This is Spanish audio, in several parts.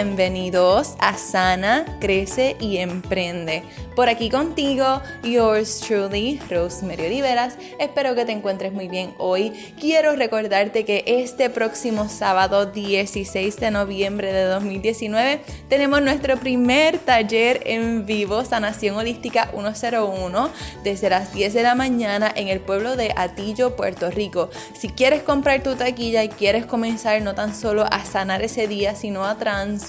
Bienvenidos a Sana, Crece y Emprende. Por aquí contigo, yours truly, Rosemary Oliveras. Espero que te encuentres muy bien hoy. Quiero recordarte que este próximo sábado 16 de noviembre de 2019 tenemos nuestro primer taller en vivo, Sanación Holística 101, desde las 10 de la mañana en el pueblo de Atillo, Puerto Rico. Si quieres comprar tu taquilla y quieres comenzar no tan solo a sanar ese día, sino a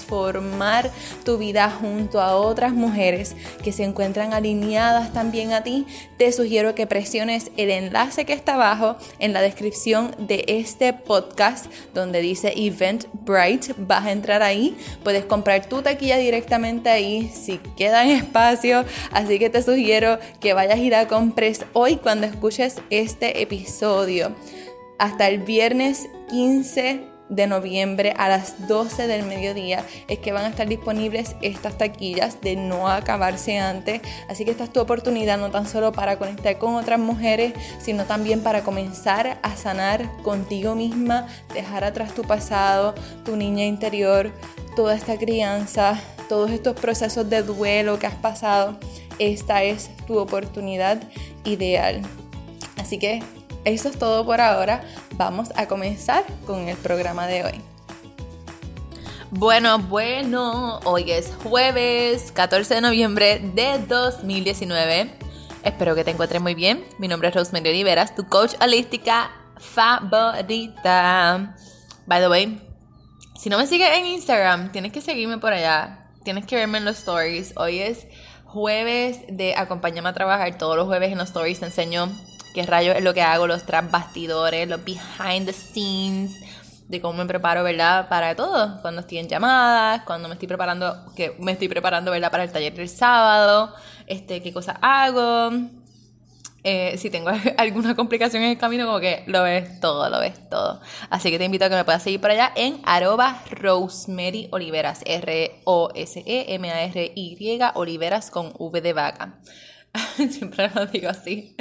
transformar tu vida junto a otras mujeres que se encuentran alineadas también a ti, te sugiero que presiones el enlace que está abajo en la descripción de este podcast donde dice Event Bright. Vas a entrar ahí, puedes comprar tu taquilla directamente ahí si queda en espacio. Así que te sugiero que vayas y la compres hoy cuando escuches este episodio. Hasta el viernes 15 de noviembre a las 12 del mediodía es que van a estar disponibles estas taquillas de no acabarse antes. Así que esta es tu oportunidad no tan solo para conectar con otras mujeres, sino también para comenzar a sanar contigo misma, dejar atrás tu pasado, tu niña interior, toda esta crianza, todos estos procesos de duelo que has pasado. Esta es tu oportunidad ideal. Así que eso es todo por ahora. Vamos a comenzar con el programa de hoy. Bueno, bueno, hoy es jueves 14 de noviembre de 2019. Espero que te encuentres muy bien. Mi nombre es Rosemary Oliveras, tu coach holística favorita. By the way, si no me sigues en Instagram, tienes que seguirme por allá. Tienes que verme en los stories. Hoy es jueves de acompáñame a trabajar. Todos los jueves en los stories te enseño qué rayos es lo que hago, los tras bastidores, los behind the scenes, de cómo me preparo, ¿verdad? Para todo, cuando estoy en llamadas, cuando me estoy preparando, que me estoy preparando, ¿verdad? Para el taller del sábado, este, qué cosas hago. Eh, si tengo alguna complicación en el camino, como que lo ves todo, lo ves todo. Así que te invito a que me puedas seguir por allá en arroba Rosemary Oliveras, R-O-S-E-M-A-R-Y, Oliveras con V de vaca. Siempre lo digo así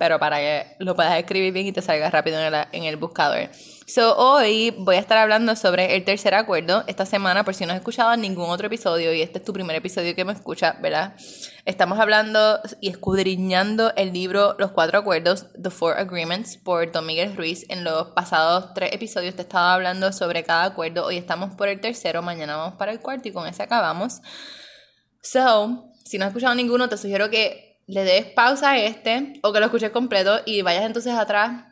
pero para que lo puedas escribir bien y te salga rápido en el, en el, buscador. So, hoy voy a estar hablando sobre el tercer acuerdo. Esta semana, por si no has escuchado ningún otro episodio, y este es tu primer episodio que me escucha, ¿verdad? Estamos hablando y escudriñando el libro Los Cuatro Acuerdos, The Four Agreements, por Don Miguel Ruiz. En los pasados tres episodios te estaba hablando sobre cada acuerdo. Hoy estamos por el tercero, mañana vamos para el cuarto y con ese acabamos. So, si no has escuchado ninguno, te sugiero que le des pausa a este o que lo escuches completo y vayas entonces atrás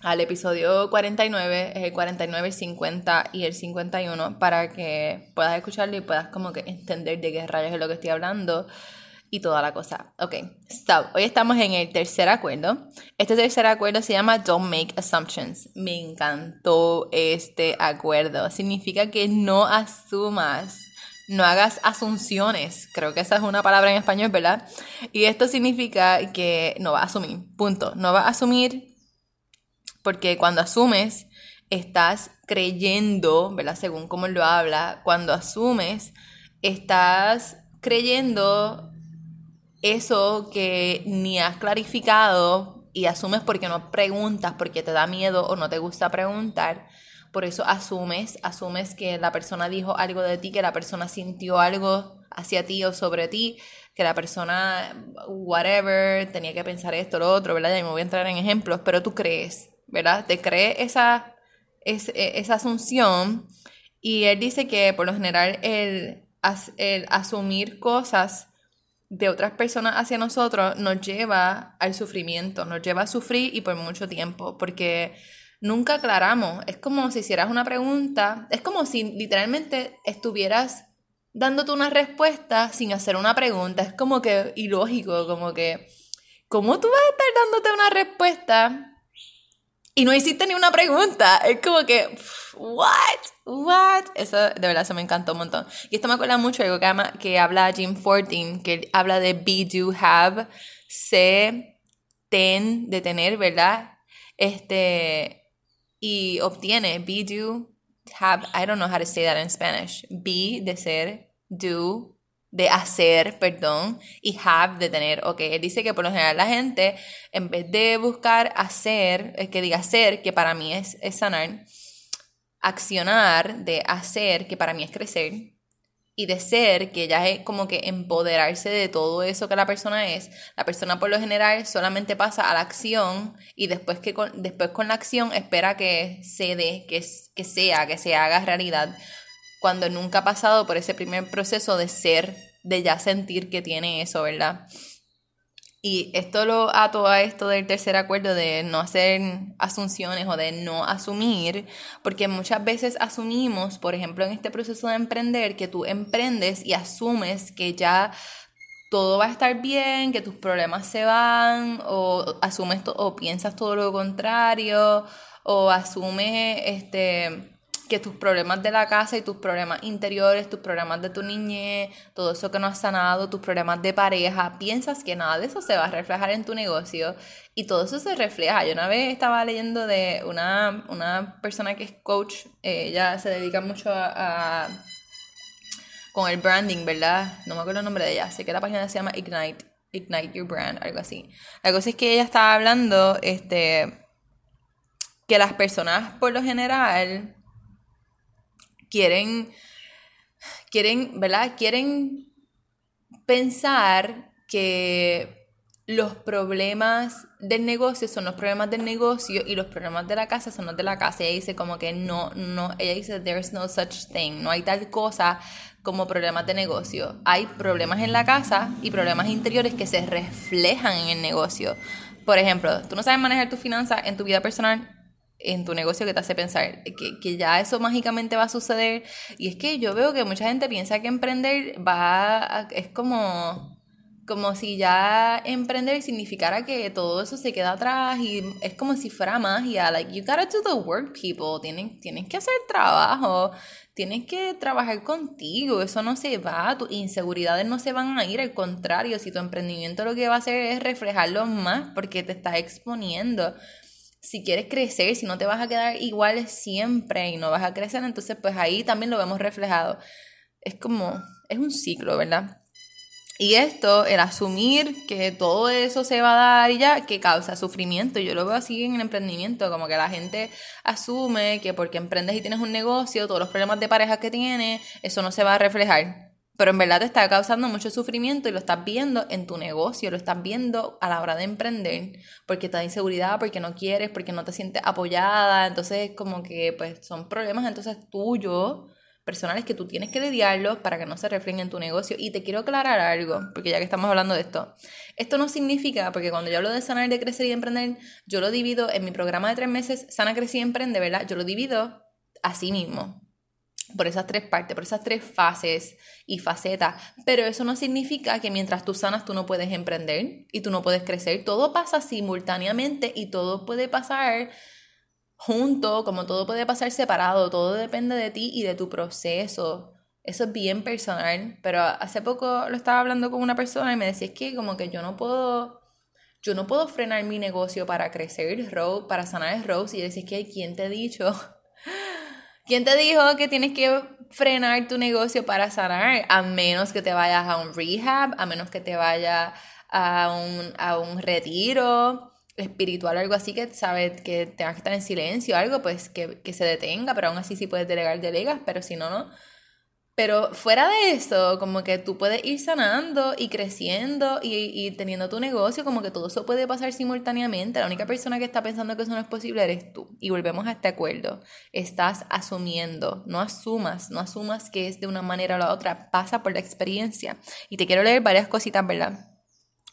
al episodio 49, es el 49, el 50 y el 51 para que puedas escucharlo y puedas como que entender de qué rayos es lo que estoy hablando y toda la cosa. Ok, stop. Hoy estamos en el tercer acuerdo. Este tercer acuerdo se llama Don't Make Assumptions. Me encantó este acuerdo. Significa que no asumas no hagas asunciones. Creo que esa es una palabra en español, ¿verdad? Y esto significa que no vas a asumir, punto. No vas a asumir porque cuando asumes, estás creyendo, ¿verdad? Según cómo lo habla, cuando asumes, estás creyendo eso que ni has clarificado y asumes porque no preguntas, porque te da miedo o no te gusta preguntar por eso asumes, asumes que la persona dijo algo de ti, que la persona sintió algo hacia ti o sobre ti, que la persona, whatever, tenía que pensar esto, lo otro, ¿verdad? Ya me voy a entrar en ejemplos, pero tú crees, ¿verdad? Te crees esa, e, esa asunción y él dice que por lo general el, el asumir cosas de otras personas hacia nosotros nos lleva al sufrimiento, nos lleva a sufrir y por mucho tiempo, porque nunca aclaramos. Es como si hicieras una pregunta, es como si literalmente estuvieras dándote una respuesta sin hacer una pregunta. Es como que ilógico, como que, ¿cómo tú vas a estar dándote una respuesta y no hiciste ni una pregunta? Es como que, ¿what? ¿What? Eso de verdad se me encantó un montón. Y esto me acuerda mucho de algo que, que habla Jim Fortin, que habla de be, do, have, sé, ten, de tener, ¿verdad? Este, y obtiene be, do, have, I don't know how to say that in Spanish. Be de ser, do de hacer, perdón, y have de tener. Ok, él dice que por lo general la gente, en vez de buscar hacer, es que diga hacer, que para mí es sanar, accionar, de hacer, que para mí es crecer, y de ser, que ya es como que empoderarse de todo eso que la persona es. La persona por lo general solamente pasa a la acción y después, que con, después con la acción espera que se dé, que, que sea, que se haga realidad, cuando nunca ha pasado por ese primer proceso de ser, de ya sentir que tiene eso, ¿verdad? Y esto lo ato a esto del tercer acuerdo de no hacer asunciones o de no asumir, porque muchas veces asumimos, por ejemplo, en este proceso de emprender, que tú emprendes y asumes que ya todo va a estar bien, que tus problemas se van, o asumes o piensas todo lo contrario, o asumes este que tus problemas de la casa y tus problemas interiores, tus problemas de tu niñez, todo eso que no has sanado, tus problemas de pareja, piensas que nada de eso se va a reflejar en tu negocio y todo eso se refleja. Yo una vez estaba leyendo de una, una persona que es coach, eh, ella se dedica mucho a, con el branding, ¿verdad? No me acuerdo el nombre de ella, sé que la página se llama Ignite, Ignite Your Brand, algo así. La cosa es que ella estaba hablando, este, que las personas por lo general quieren, quieren, ¿verdad? Quieren pensar que los problemas del negocio son los problemas del negocio y los problemas de la casa son los de la casa. Ella dice como que no, no, ella dice there's no such thing, no hay tal cosa como problemas de negocio. Hay problemas en la casa y problemas interiores que se reflejan en el negocio. Por ejemplo, tú no sabes manejar tus finanzas en tu vida personal, en tu negocio que te hace pensar que, que, ya eso mágicamente va a suceder. Y es que yo veo que mucha gente piensa que emprender va es como, como si ya emprender significara que todo eso se queda atrás y es como si fuera magia. Like, you gotta do the work, people. Tienen, tienes que hacer trabajo, tienes que trabajar contigo. Eso no se va, tus inseguridades no se van a ir. Al contrario, si tu emprendimiento lo que va a hacer es reflejarlo más porque te estás exponiendo si quieres crecer, si no te vas a quedar igual siempre y no vas a crecer, entonces pues ahí también lo vemos reflejado. Es como, es un ciclo, ¿verdad? Y esto, el asumir que todo eso se va a dar y ya, que causa sufrimiento. Yo lo veo así en el emprendimiento, como que la gente asume que porque emprendes y tienes un negocio, todos los problemas de pareja que tienes, eso no se va a reflejar pero en verdad te está causando mucho sufrimiento y lo estás viendo en tu negocio, lo estás viendo a la hora de emprender, porque te da inseguridad, porque no quieres, porque no te sientes apoyada, entonces como que pues son problemas entonces tuyos, personales que tú tienes que lidiarlos para que no se reflejen en tu negocio. Y te quiero aclarar algo, porque ya que estamos hablando de esto, esto no significa, porque cuando yo hablo de sanar, de crecer y emprender, yo lo divido en mi programa de tres meses, sana, crecer y emprende, ¿verdad? Yo lo divido así mismo por esas tres partes, por esas tres fases y facetas. Pero eso no significa que mientras tú sanas tú no puedes emprender y tú no puedes crecer. Todo pasa simultáneamente y todo puede pasar junto, como todo puede pasar separado. Todo depende de ti y de tu proceso. Eso es bien personal. Pero hace poco lo estaba hablando con una persona y me decía, es que como que yo no puedo... Yo no puedo frenar mi negocio para crecer, para sanar el Rose. Y decía, es que ¿quién te ha dicho ¿Quién te dijo que tienes que frenar tu negocio para sanar? A menos que te vayas a un rehab, a menos que te vayas a un, a un retiro espiritual, algo así que sabes que tengas que estar en silencio, algo pues que, que se detenga, pero aún así si puedes delegar, delegas, pero si no, no. Pero fuera de eso, como que tú puedes ir sanando y creciendo y, teniendo tu negocio, como que todo eso puede pasar simultáneamente. La única persona que está pensando que eso no es posible eres tú. Y volvemos a este acuerdo. Estás asumiendo, no asumas, no asumas que es de una manera o la otra, pasa por la experiencia. Y te quiero leer varias cositas, ¿verdad?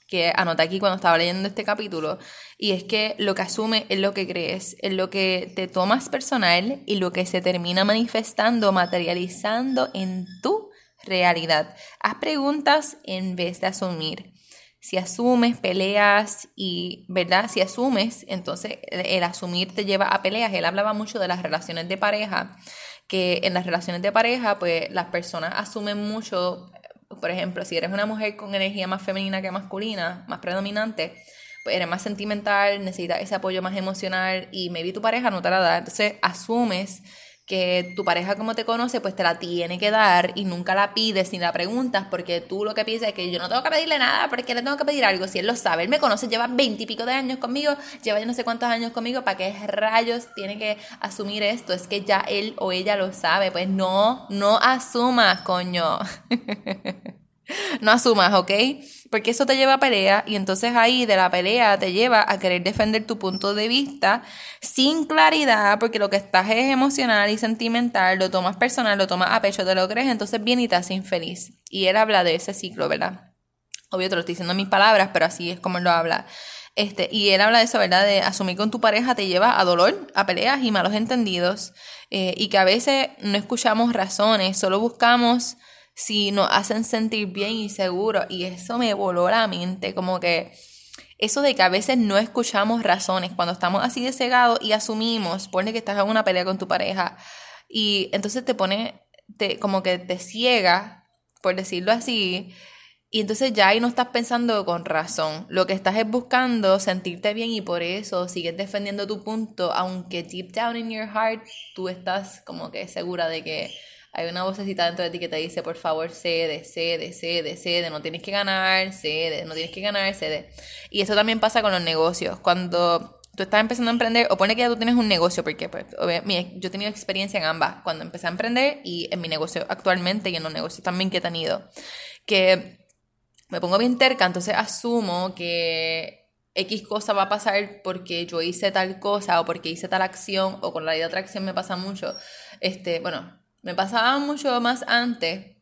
Que anoté aquí cuando estaba leyendo este capítulo, y es que lo que asume es lo que crees, es lo que te tomas personal y lo que se termina manifestando, materializando en tu realidad. Haz preguntas en vez de asumir. Si asumes, peleas y, ¿verdad? Si asumes, entonces el asumir te lleva a peleas. Él hablaba mucho de las relaciones de pareja, que en las relaciones de pareja, pues las personas asumen mucho por ejemplo, si eres una mujer con energía más femenina que masculina, más predominante, pues eres más sentimental, necesitas ese apoyo más emocional y maybe tu pareja no te la da. Entonces asumes que tu pareja como te conoce, pues te la tiene que dar y nunca la pides ni la preguntas porque tú lo que piensas es que yo no tengo que pedirle nada, porque le tengo que pedir algo. Si él lo sabe, él me conoce, lleva veintipico de años conmigo, lleva yo no sé cuántos años conmigo, ¿para qué rayos tiene que asumir esto? Es que ya él o ella lo sabe, pues no, no asumas, coño. no asumas, ¿ok? Porque eso te lleva a pelea y entonces ahí de la pelea te lleva a querer defender tu punto de vista sin claridad porque lo que estás es emocional y sentimental, lo tomas personal, lo tomas a pecho, te lo crees, entonces viene y te hace infeliz. Y él habla de ese ciclo, ¿verdad? Obvio te lo estoy diciendo en mis palabras, pero así es como él lo habla. Este, y él habla de eso, ¿verdad? De asumir con tu pareja te lleva a dolor, a peleas y malos entendidos. Eh, y que a veces no escuchamos razones, solo buscamos si nos hacen sentir bien y seguros. Y eso me voló la mente, como que eso de que a veces no escuchamos razones cuando estamos así de cegados y asumimos, pone que estás en una pelea con tu pareja y entonces te pone, te, como que te ciega, por decirlo así, y entonces ya ahí no estás pensando con razón. Lo que estás es buscando sentirte bien y por eso sigues defendiendo tu punto, aunque deep down in your heart tú estás como que segura de que hay una vocecita dentro de ti que te dice, por favor, cede, cede, cede, cede, no tienes que ganar, cede, no tienes que ganar, cede. Y eso también pasa con los negocios. Cuando tú estás empezando a emprender, o pone que ya tú tienes un negocio, porque pues, yo he tenido experiencia en ambas, cuando empecé a emprender y en mi negocio actualmente y en los negocios también que he tenido, que me pongo bien terca, entonces asumo que X cosa va a pasar porque yo hice tal cosa o porque hice tal acción o con la ley de atracción me pasa mucho. Este, bueno, me pasaba mucho más antes.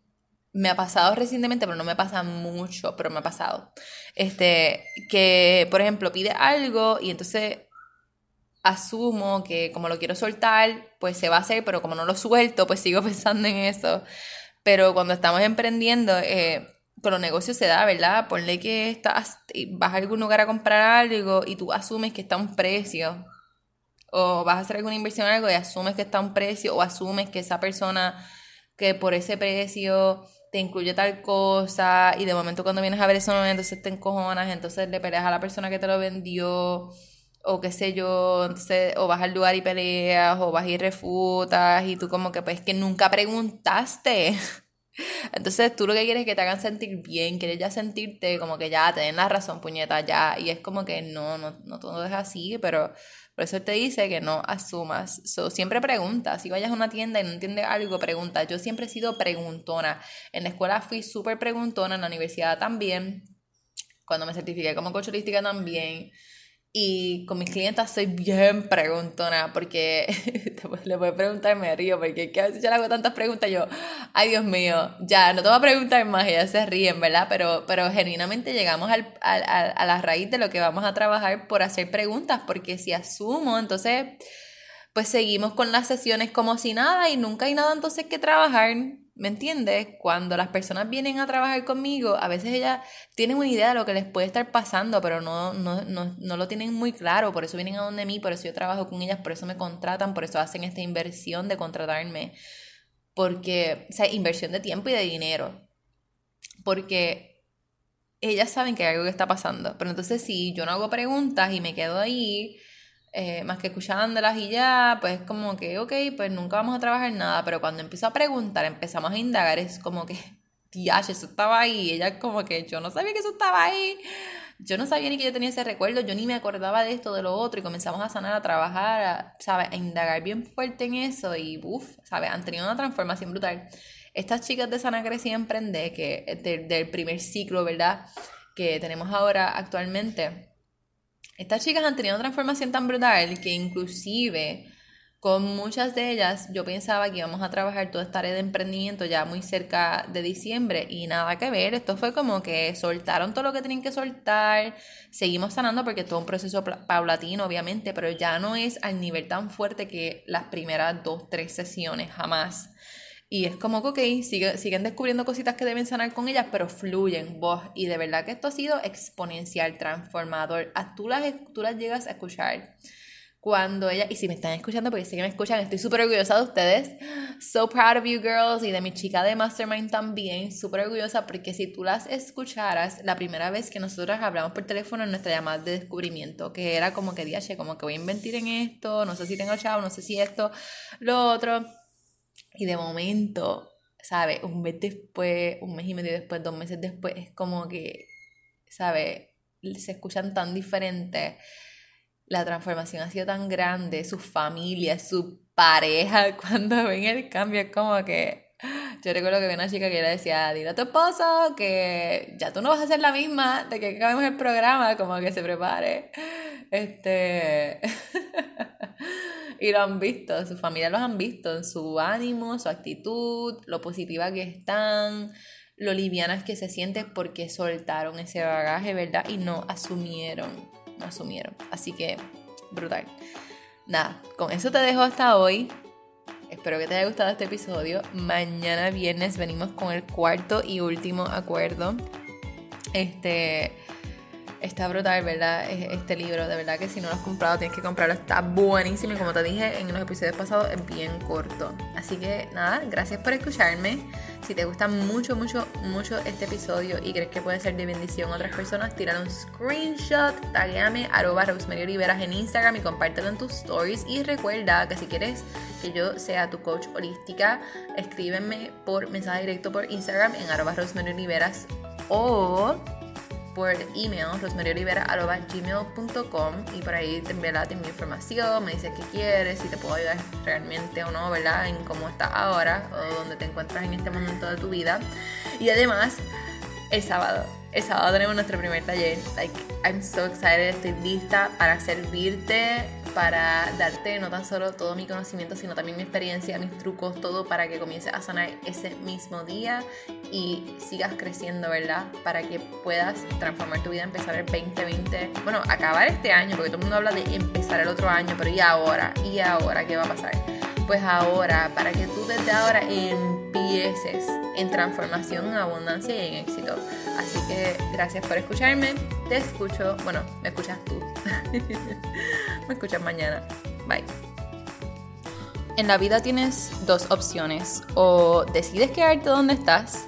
Me ha pasado recientemente, pero no me pasa mucho, pero me ha pasado. Este, que, por ejemplo, pide algo y entonces asumo que como lo quiero soltar, pues se va a hacer, pero como no lo suelto, pues sigo pensando en eso. Pero cuando estamos emprendiendo, eh, con los negocios se da, ¿verdad? Ponle que estás, vas a algún lugar a comprar algo y tú asumes que está a un precio o vas a hacer alguna inversión en algo y asumes que está un precio o asumes que esa persona que por ese precio te incluye tal cosa y de momento cuando vienes a ver eso entonces te encojonas, entonces le peleas a la persona que te lo vendió o qué sé yo, entonces o vas al lugar y peleas o vas y refutas y tú como que pues que nunca preguntaste. Entonces tú lo que quieres es que te hagan sentir bien, quieres ya sentirte como que ya te den la razón, puñeta, ya. Y es como que no, no, no todo es así, pero por eso te dice que no asumas. So, siempre pregunta. Si vayas a una tienda y no entiendes algo, pregunta. Yo siempre he sido preguntona. En la escuela fui súper preguntona, en la universidad también. Cuando me certifiqué como coach también. Y con mis clientes soy bien preguntona porque le voy a preguntar, me río, porque es que a veces yo le hago tantas preguntas yo, ay Dios mío, ya, no te voy a preguntar más, y ya se ríen, ¿verdad? Pero, pero genuinamente llegamos al, a la raíz de lo que vamos a trabajar por hacer preguntas, porque si asumo, entonces, pues seguimos con las sesiones como si nada y nunca hay nada entonces que trabajar. ¿Me entiendes? Cuando las personas vienen a trabajar conmigo, a veces ellas tienen una idea de lo que les puede estar pasando, pero no, no, no, no, lo tienen muy claro, por eso vienen a donde mí, por eso yo trabajo con ellas, por eso me contratan, por eso hacen esta inversión de contratarme, porque, o sea, inversión de tiempo y de dinero, porque ellas saben que hay algo que está pasando, pero entonces si yo no hago preguntas y me quedo ahí, eh, más que escuchándolas y ya, pues como que, ok, pues nunca vamos a trabajar nada, pero cuando empiezo a preguntar, empezamos a indagar, es como que, tía, eso estaba ahí, ella como que, yo no sabía que eso estaba ahí, yo no sabía ni que yo tenía ese recuerdo, yo ni me acordaba de esto, de lo otro, y comenzamos a sanar, a trabajar, a, ¿sabes? A indagar bien fuerte en eso, y uff, ¿sabes? Han tenido una transformación brutal. Estas chicas de Sana Grecia Emprende, que del primer ciclo, ¿verdad? Que tenemos ahora actualmente, estas chicas han tenido una transformación tan brutal que inclusive con muchas de ellas yo pensaba que íbamos a trabajar toda esta área de emprendimiento ya muy cerca de diciembre y nada que ver, esto fue como que soltaron todo lo que tenían que soltar, seguimos sanando porque es todo un proceso paulatino obviamente, pero ya no es al nivel tan fuerte que las primeras dos, tres sesiones, jamás. Y es como que, ok, siguen descubriendo cositas que deben sanar con ellas, pero fluyen vos. Y de verdad que esto ha sido exponencial, transformador. Tú las, tú las llegas a escuchar cuando ella, y si me están escuchando, porque sé que me escuchan, estoy súper orgullosa de ustedes. So proud of you girls y de mi chica de Mastermind también, súper orgullosa porque si tú las escucharas la primera vez que nosotros hablamos por teléfono en nuestra llamada de descubrimiento, que era como que dije, como que voy a inventar en esto, no sé si tengo chavo, no sé si esto, lo otro. Y de momento, ¿sabes? Un mes después, un mes y medio después, dos meses después, es como que, ¿sabes? Se escuchan tan diferentes la transformación ha sido tan grande, su familia, su pareja, cuando ven el cambio es como que... Yo recuerdo que había una chica que le decía, dile a tu esposo que ya tú no vas a ser la misma de que acabemos el programa, como que se prepare. Este... y lo han visto, su familia los han visto en su ánimo, su actitud, lo positiva que están, lo livianas que se sienten porque soltaron ese bagaje, ¿verdad? Y no asumieron asumieron. Así que, brutal. Nada, con eso te dejo hasta hoy. Espero que te haya gustado este episodio. Mañana viernes venimos con el cuarto y último acuerdo. Este está brutal, ¿verdad? Este libro, de verdad que si no lo has comprado tienes que comprarlo. Está buenísimo y como te dije en los episodios pasados es bien corto. Así que nada, gracias por escucharme. Si te gusta mucho, mucho, mucho este episodio y crees que puede ser de bendición a otras personas, tírale un screenshot, taguéame arroba Rosemary Oliveras en Instagram y compártelo en tus stories. Y recuerda que si quieres que yo sea tu coach holística, escríbeme por mensaje directo por Instagram en arroba Rosemary Oliveras o por email rosemaryolivera.gmail.com y por ahí te envía mi información, me dices qué quieres, si te puedo ayudar realmente o no, ¿verdad? En cómo estás ahora o dónde te encuentras en este momento de tu vida. Y además, el sábado, el sábado tenemos nuestro primer taller. Like, I'm so excited, estoy lista para servirte para darte no tan solo todo mi conocimiento, sino también mi experiencia, mis trucos, todo para que comiences a sanar ese mismo día y sigas creciendo, ¿verdad? Para que puedas transformar tu vida, empezar el 2020, bueno, acabar este año, porque todo el mundo habla de empezar el otro año, pero ¿y ahora? ¿Y ahora qué va a pasar? Pues ahora, para que tú desde ahora en transformación, en abundancia y en éxito. Así que gracias por escucharme. Te escucho, bueno, me escuchas tú. Me escuchas mañana. Bye. En la vida tienes dos opciones. O decides quedarte donde estás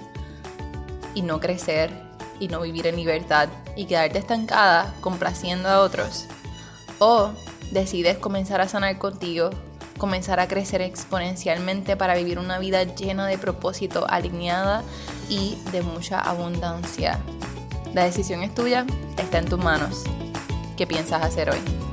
y no crecer y no vivir en libertad y quedarte estancada complaciendo a otros. O decides comenzar a sanar contigo, comenzar a crecer exponencialmente para vivir una vida llena de propósito, alineada y de mucha abundancia. La decisión es tuya, está en tus manos. ¿Qué piensas hacer hoy?